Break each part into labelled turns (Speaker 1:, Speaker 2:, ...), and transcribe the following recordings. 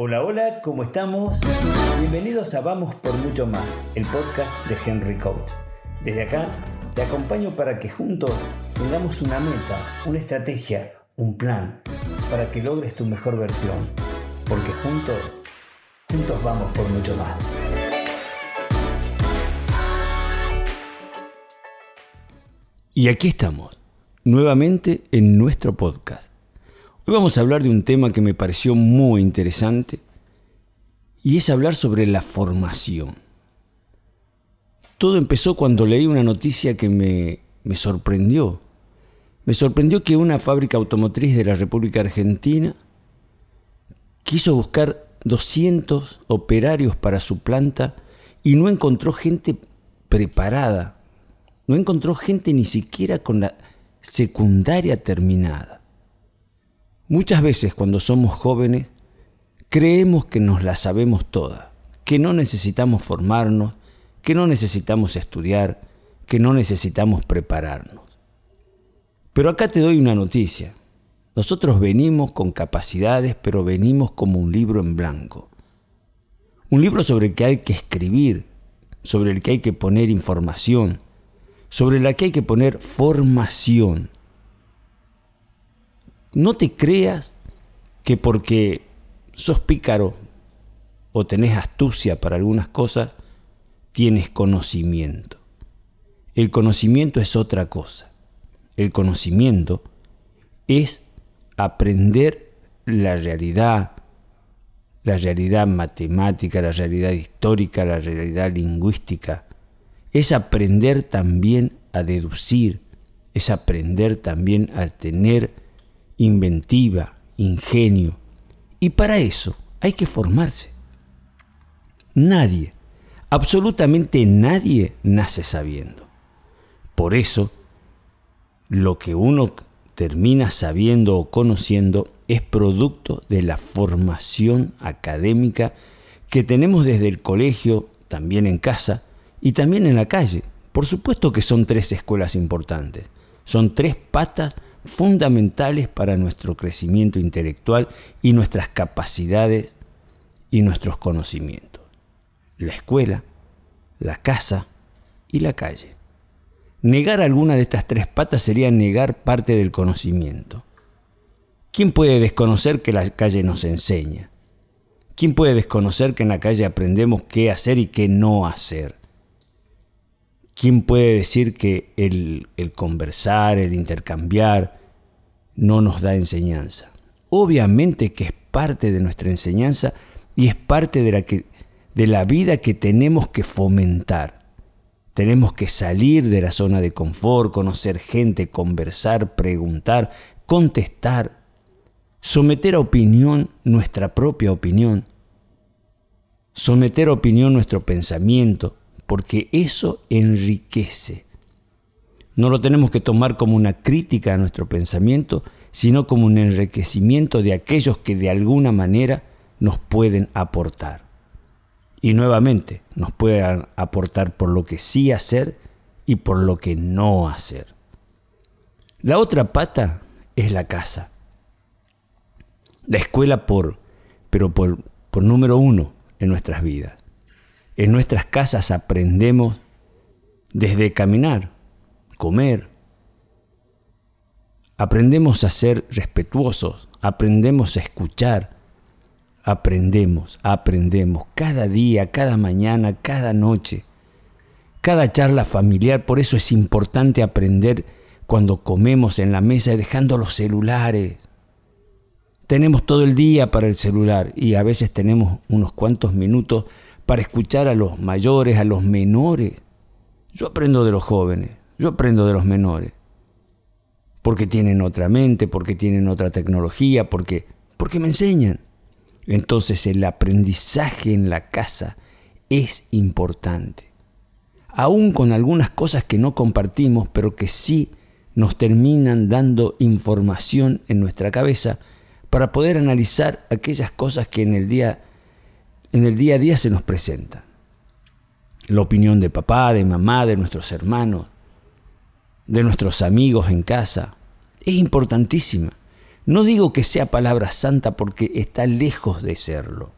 Speaker 1: Hola, hola, ¿cómo estamos? Bienvenidos a Vamos por Mucho Más, el podcast de Henry Coach. Desde acá te acompaño para que juntos tengamos una meta, una estrategia, un plan, para que logres tu mejor versión. Porque juntos, juntos vamos por mucho más. Y aquí estamos, nuevamente en nuestro podcast. Hoy vamos a hablar de un tema que me pareció muy interesante y es hablar sobre la formación. Todo empezó cuando leí una noticia que me, me sorprendió. Me sorprendió que una fábrica automotriz de la República Argentina quiso buscar 200 operarios para su planta y no encontró gente preparada no encontró gente ni siquiera con la secundaria terminada. Muchas veces cuando somos jóvenes creemos que nos la sabemos toda, que no necesitamos formarnos, que no necesitamos estudiar, que no necesitamos prepararnos. Pero acá te doy una noticia. Nosotros venimos con capacidades, pero venimos como un libro en blanco. Un libro sobre el que hay que escribir, sobre el que hay que poner información, sobre la que hay que poner formación. No te creas que porque sos pícaro o tenés astucia para algunas cosas, tienes conocimiento. El conocimiento es otra cosa. El conocimiento es aprender la realidad, la realidad matemática, la realidad histórica, la realidad lingüística, es aprender también a deducir, es aprender también a tener inventiva, ingenio. Y para eso hay que formarse. Nadie, absolutamente nadie nace sabiendo. Por eso, lo que uno termina sabiendo o conociendo es producto de la formación académica que tenemos desde el colegio, también en casa, y también en la calle. Por supuesto que son tres escuelas importantes. Son tres patas fundamentales para nuestro crecimiento intelectual y nuestras capacidades y nuestros conocimientos. La escuela, la casa y la calle. Negar alguna de estas tres patas sería negar parte del conocimiento. ¿Quién puede desconocer que la calle nos enseña? ¿Quién puede desconocer que en la calle aprendemos qué hacer y qué no hacer? ¿Quién puede decir que el, conversar, el intercambiar, no nos da enseñanza? Obviamente que es parte de nuestra enseñanza y es parte de la, de la vida que tenemos que fomentar. Tenemos que salir de la zona de confort, conocer gente, conversar, preguntar, contestar, someter a opinión nuestra propia opinión, someter a opinión nuestro pensamiento, porque eso enriquece. No lo tenemos que tomar como una crítica a nuestro pensamiento, sino como un enriquecimiento de aquellos que de alguna manera nos pueden aportar. Y nuevamente nos pueden aportar por lo que sí hacer y por lo que no hacer. La otra pata es la casa. La escuela por, pero por, por número uno en nuestras vidas. En nuestras casas aprendemos desde caminar, comer. Aprendemos a ser respetuosos, aprendemos a escuchar, aprendemos, aprendemos cada día, cada mañana, cada noche, cada charla familiar. Por eso es importante aprender cuando comemos en la mesa dejando los celulares. Tenemos todo el día para el celular y a veces tenemos unos cuantos minutos para escuchar a los mayores, a los menores. Yo aprendo de los jóvenes, yo aprendo de los menores. Porque tienen otra mente, porque tienen otra tecnología, porque, porque me enseñan. Entonces el aprendizaje en la casa es importante. Aún con algunas cosas que no compartimos, pero que sí nos terminan dando información en nuestra cabeza para poder analizar aquellas cosas que en el día en el día a día se nos presenta. La opinión de papá, de mamá, de nuestros hermanos, de nuestros amigos en casa, es importantísima. No digo que sea palabra santa porque está lejos de serlo,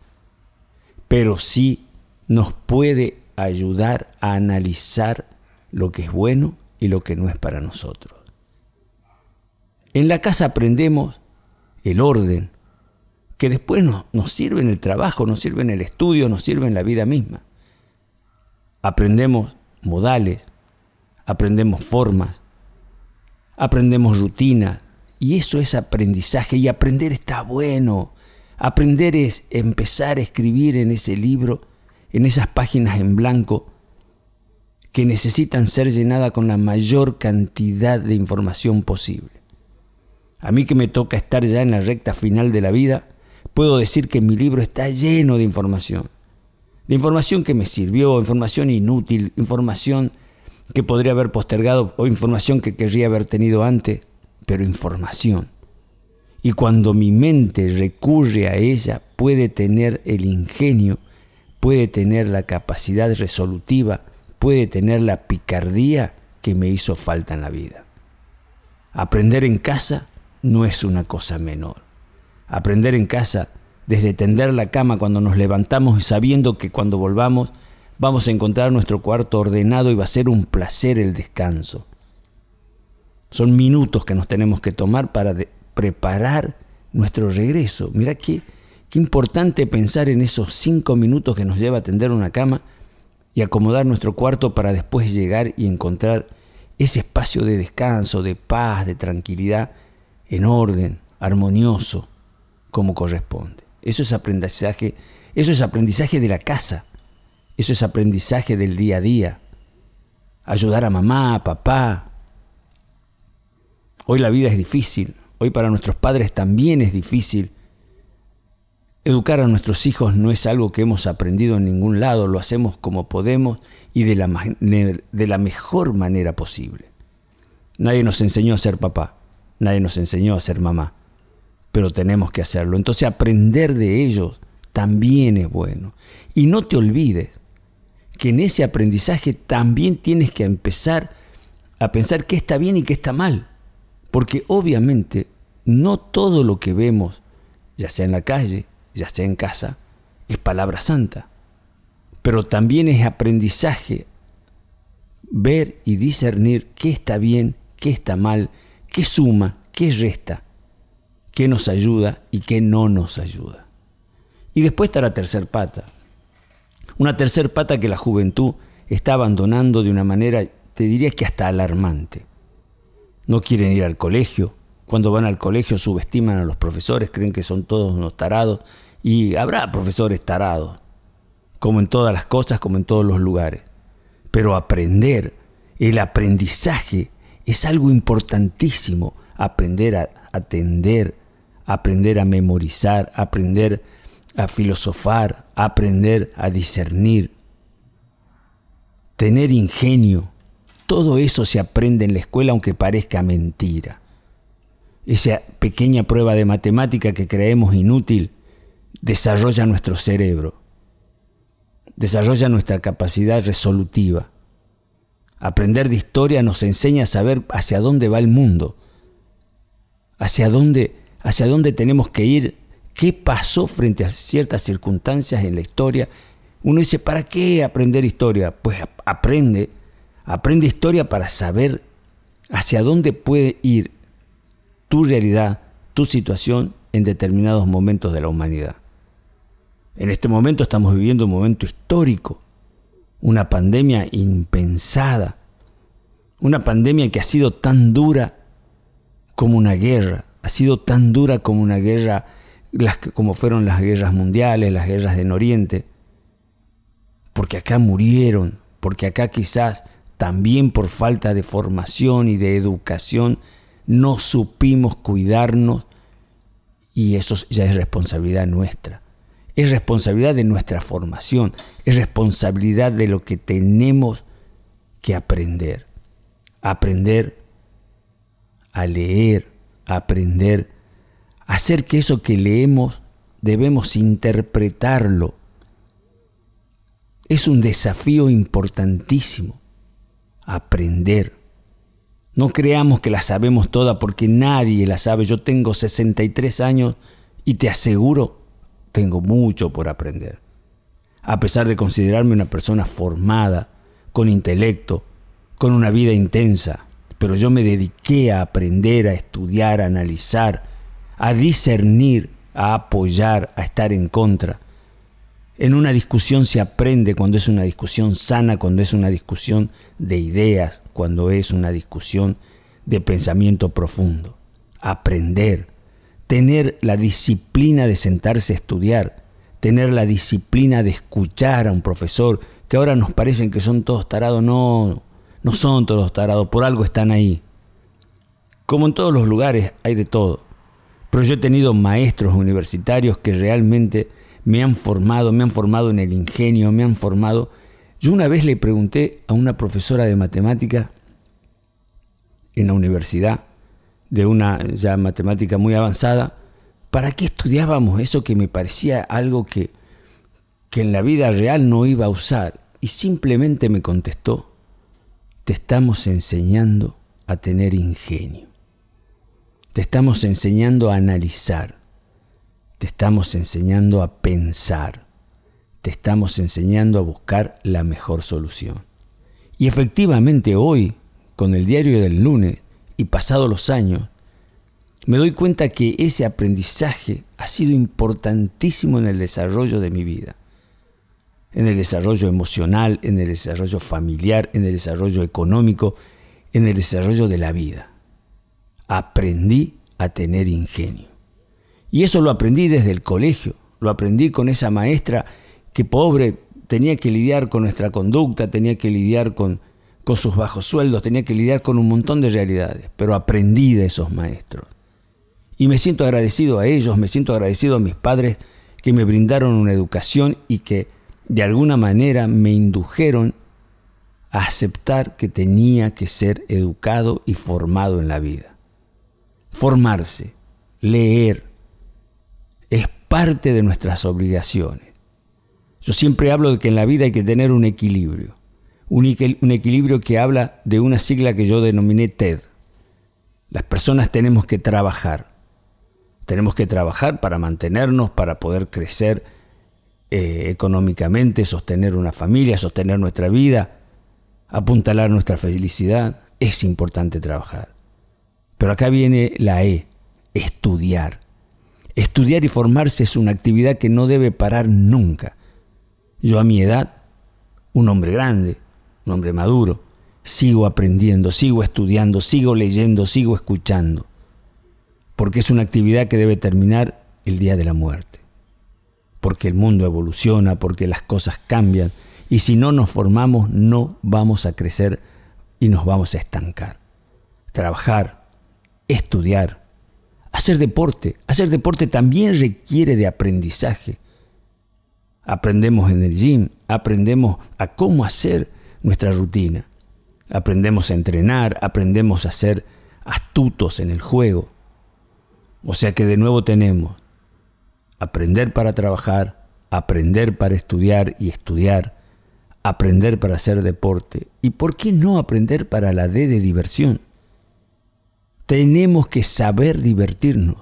Speaker 1: pero sí nos puede ayudar a analizar lo que es bueno y lo que no es para nosotros. En la casa aprendemos el orden, que después nos, nos, sirve en el trabajo, nos sirve en el estudio, nos sirve en la vida misma. Aprendemos modales, aprendemos formas, aprendemos rutinas, y eso es aprendizaje, y aprender está bueno. Aprender es empezar a escribir en ese libro, en esas páginas en blanco, que necesitan ser llenadas con la mayor cantidad de información posible. A mí que me toca estar ya en la recta final de la vida, puedo decir que mi libro está lleno de información. De información que me sirvió, información inútil, información que podría haber postergado o información que querría haber tenido antes, pero información. Y cuando mi mente recurre a ella, puede tener el ingenio, puede tener la capacidad resolutiva, puede tener la picardía que me hizo falta en la vida. Aprender en casa no es una cosa menor. Aprender en casa, desde tender la cama cuando nos levantamos y sabiendo que cuando volvamos vamos a encontrar nuestro cuarto ordenado y va a ser un placer el descanso. Son minutos que nos tenemos que tomar para preparar nuestro regreso. Mira qué, qué importante pensar en esos cinco minutos que nos lleva a tender una cama y acomodar nuestro cuarto para después llegar y encontrar ese espacio de descanso, de paz, de tranquilidad en orden, armonioso, como corresponde. Eso es aprendizaje, eso es aprendizaje de la casa. Eso es aprendizaje del día a día. Ayudar a mamá, a papá. Hoy la vida es difícil. Hoy para nuestros padres también es difícil. Educar a nuestros hijos no es algo que hemos aprendido en ningún lado, lo hacemos como podemos y de la, de la mejor manera posible. Nadie nos enseñó a ser papá. Nadie nos enseñó a ser mamá, pero tenemos que hacerlo. Entonces aprender de ellos también es bueno. Y no te olvides que en ese aprendizaje también tienes que empezar a pensar qué está bien y qué está mal. Porque obviamente no todo lo que vemos, ya sea en la calle, ya sea en casa, es palabra santa. Pero también es aprendizaje ver y discernir qué está bien, qué está mal ¿Qué suma? ¿Qué resta? ¿Qué nos ayuda y qué no nos ayuda? Y después está la tercer pata. Una tercer pata que la juventud está abandonando de una manera, te diría que hasta alarmante. No quieren ir al colegio. Cuando van al colegio subestiman a los profesores, creen que son todos unos tarados. Y habrá profesores tarados, como en todas las cosas, como en todos los lugares. Pero aprender, el aprendizaje es algo importantísimo aprender a atender, aprender a memorizar, aprender a filosofar, aprender a discernir, tener ingenio. Todo eso se aprende en la escuela aunque parezca mentira. Esa pequeña prueba de matemática que creemos inútil desarrolla nuestro cerebro, desarrolla nuestra capacidad resolutiva. Aprender de historia nos enseña a saber hacia dónde va el mundo, hacia dónde, hacia dónde tenemos que ir, qué pasó frente a ciertas circunstancias en la historia. Uno dice, ¿para qué aprender historia? Pues aprende, aprende historia para saber hacia dónde puede ir tu realidad, tu situación en determinados momentos de la humanidad. En este momento estamos viviendo un momento histórico una pandemia impensada, una pandemia que ha sido tan dura como una guerra, ha sido tan dura como una guerra, las, como fueron las guerras mundiales, las guerras en Oriente, porque acá murieron, porque acá quizás también por falta de formación y de educación no supimos cuidarnos y eso ya es responsabilidad nuestra es responsabilidad de nuestra formación, es responsabilidad de lo que tenemos que aprender. Aprender a leer, aprender hacer que eso que leemos debemos interpretarlo. Es un desafío importantísimo. Aprender, No creamos que la sabemos toda porque nadie la sabe. Yo tengo 63 años y te aseguro, tengo mucho por aprender. A pesar de considerarme una persona formada, con intelecto, con una vida intensa, pero yo me dediqué a aprender, a estudiar, a analizar, a discernir, a apoyar, a estar en contra. En una discusión se aprende cuando es una discusión sana, cuando es una discusión de ideas, cuando es una discusión de pensamiento profundo. Aprender, tener la disciplina de sentarse a estudiar, tener la disciplina de escuchar a un profesor, que ahora nos parecen que son todos tarados, no, no son todos tarados, por algo están ahí. Como en todos los lugares hay de todo. Pero yo he tenido maestros universitarios que realmente me han formado, me han formado en el ingenio, me han formado. Yo una vez le pregunté a una profesora de matemática en la universidad, de una ya matemática muy avanzada, ¿para qué estudiábamos eso que me parecía algo que, que en la vida real no iba a usar? Y simplemente me contestó, te estamos enseñando a tener ingenio. Te estamos enseñando a analizar. Te estamos enseñando a pensar. Te estamos enseñando a buscar la mejor solución. Y efectivamente hoy, con el diario del lunes y pasados los años, me doy cuenta que ese aprendizaje ha sido importantísimo en el desarrollo de mi vida en el desarrollo emocional, en el desarrollo familiar, en el desarrollo económico, en el desarrollo de la vida. Aprendí a tener ingenio. Y eso lo aprendí desde el colegio, lo aprendí con esa maestra que pobre tenía que lidiar con nuestra conducta, tenía que lidiar con, con sus bajos sueldos, tenía que lidiar con un montón de realidades, pero aprendí de esos maestros. Y me siento agradecido a ellos, me siento agradecido a mis padres que me brindaron una educación y que de alguna manera me indujeron a aceptar que tenía que ser educado y formado en la vida. Formarse, leer, es parte de nuestras obligaciones. Yo siempre hablo de que en la vida hay que tener un equilibrio, un, equilibrio que habla de una sigla que yo denominé TED. Las personas tenemos que trabajar, tenemos que trabajar para mantenernos, para poder crecer, eh, económicamente, sostener una familia, sostener nuestra vida, apuntalar nuestra felicidad, es importante trabajar. Pero acá viene la E, estudiar. Estudiar y formarse es una actividad que no debe parar nunca. Yo a mi edad, un hombre grande, un hombre maduro, sigo aprendiendo, sigo estudiando, sigo leyendo, sigo escuchando, porque es una actividad que debe terminar el día de la muerte porque el mundo evoluciona, porque las cosas cambian, y si no nos formamos no vamos a crecer y nos vamos a estancar. Trabajar, estudiar, hacer deporte. Hacer deporte también requiere de aprendizaje. Aprendemos en el gym, aprendemos a cómo hacer nuestra rutina. Aprendemos a entrenar, aprendemos a ser astutos en el juego. O sea que de nuevo tenemos aprender para trabajar, aprender para estudiar y estudiar, aprender para hacer deporte. ¿Y por qué no aprender para la D de diversión? Tenemos que saber divertirnos.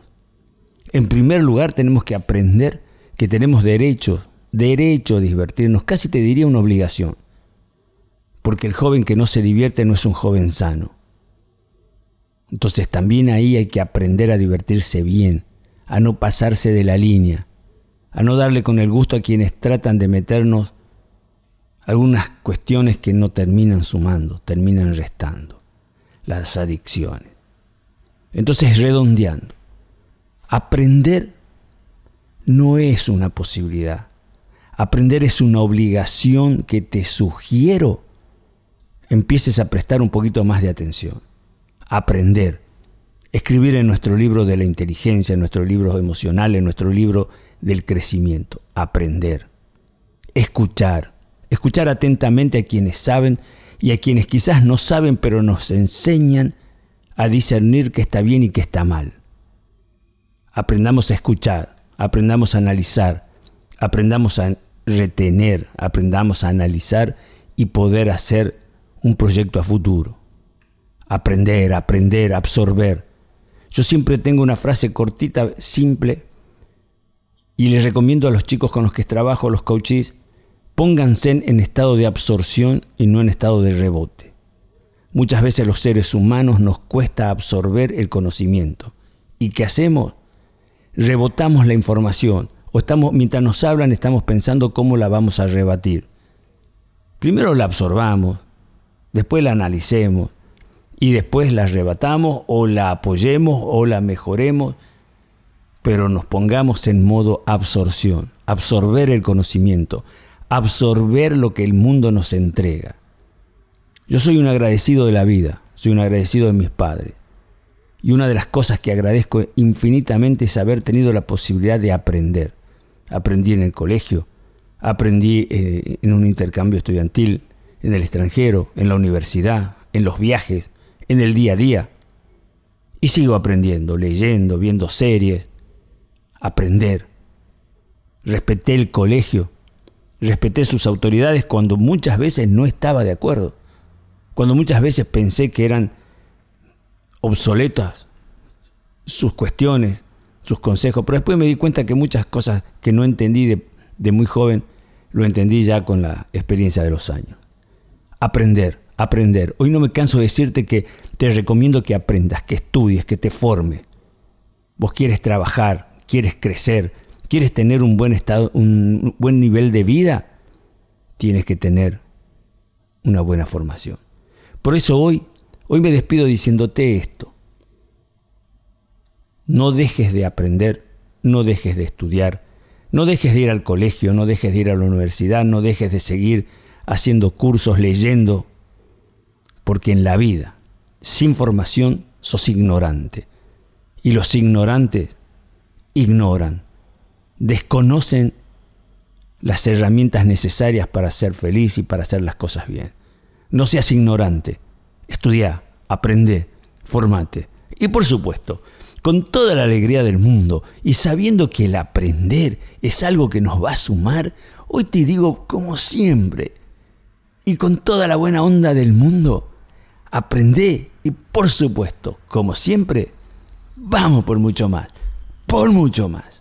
Speaker 1: En primer lugar, tenemos que aprender que tenemos derecho, derecho a divertirnos, casi te diría una obligación. Porque el joven que no se divierte no es un joven sano. Entonces también ahí hay que aprender a divertirse bien, a no pasarse de la línea, a no darle con el gusto a quienes tratan de meternos algunas cuestiones que no terminan sumando, terminan restando, las adicciones. Entonces, redondeando, aprender no es una posibilidad, aprender es una obligación que te sugiero empieces a prestar un poquito más de atención. Aprender escribir en nuestro libro de la inteligencia, en nuestro libro emocional, en nuestro libro del crecimiento, aprender, escuchar, escuchar atentamente a quienes saben y a quienes quizás no saben pero nos enseñan a discernir qué está bien y qué está mal. Aprendamos a escuchar, aprendamos a analizar, aprendamos a retener, aprendamos a analizar y poder hacer un proyecto a futuro. Aprender, aprender, absorber. Yo siempre tengo una frase cortita, simple, y les recomiendo a los chicos con los que trabajo, los coaches, pónganse en estado de absorción y no en estado de rebote. Muchas veces los seres humanos nos cuesta absorber el conocimiento. ¿Y qué hacemos? Rebotamos la información. O estamos, mientras nos hablan, estamos pensando cómo la vamos a rebatir. Primero la absorbamos, después la analicemos y después la rebatamos o la apoyemos o la mejoremos, pero nos pongamos en modo absorción, absorber el conocimiento, absorber lo que el mundo nos entrega. Yo soy un agradecido de la vida, soy un agradecido de mis padres. Y una de las cosas que agradezco infinitamente es haber tenido la posibilidad de aprender. Aprendí en el colegio, aprendí eh, en un intercambio estudiantil, en el extranjero, en la universidad, en los viajes, en el día a día. Y sigo aprendiendo, leyendo, viendo series. Aprender. Respeté el colegio, respeté sus autoridades cuando muchas veces no estaba de acuerdo cuando muchas veces pensé que eran obsoletas sus cuestiones, sus consejos, pero después me di cuenta que muchas cosas que no entendí de, muy joven, lo entendí ya con la experiencia de los años. Aprender, aprender. Hoy no me canso de decirte que te recomiendo que aprendas, que estudies, que te formes. Vos quieres trabajar, quieres crecer, quieres tener un buen estado, un buen nivel de vida, tienes que tener una buena formación. Por eso hoy, hoy me despido diciéndote esto. No dejes de aprender, no dejes de estudiar, no dejes de ir al colegio, no dejes de ir a la universidad, no dejes de seguir haciendo cursos, leyendo, porque en la vida, sin formación, sos ignorante. Y los ignorantes ignoran, desconocen las herramientas necesarias para ser feliz y para hacer las cosas bien. No seas ignorante. Estudia, aprende, formate. Y por supuesto, con toda la alegría del mundo y sabiendo que el aprender es algo que nos va a sumar, hoy te digo como siempre y con toda la buena onda del mundo, aprende y por supuesto, como siempre, vamos por mucho más, por mucho más.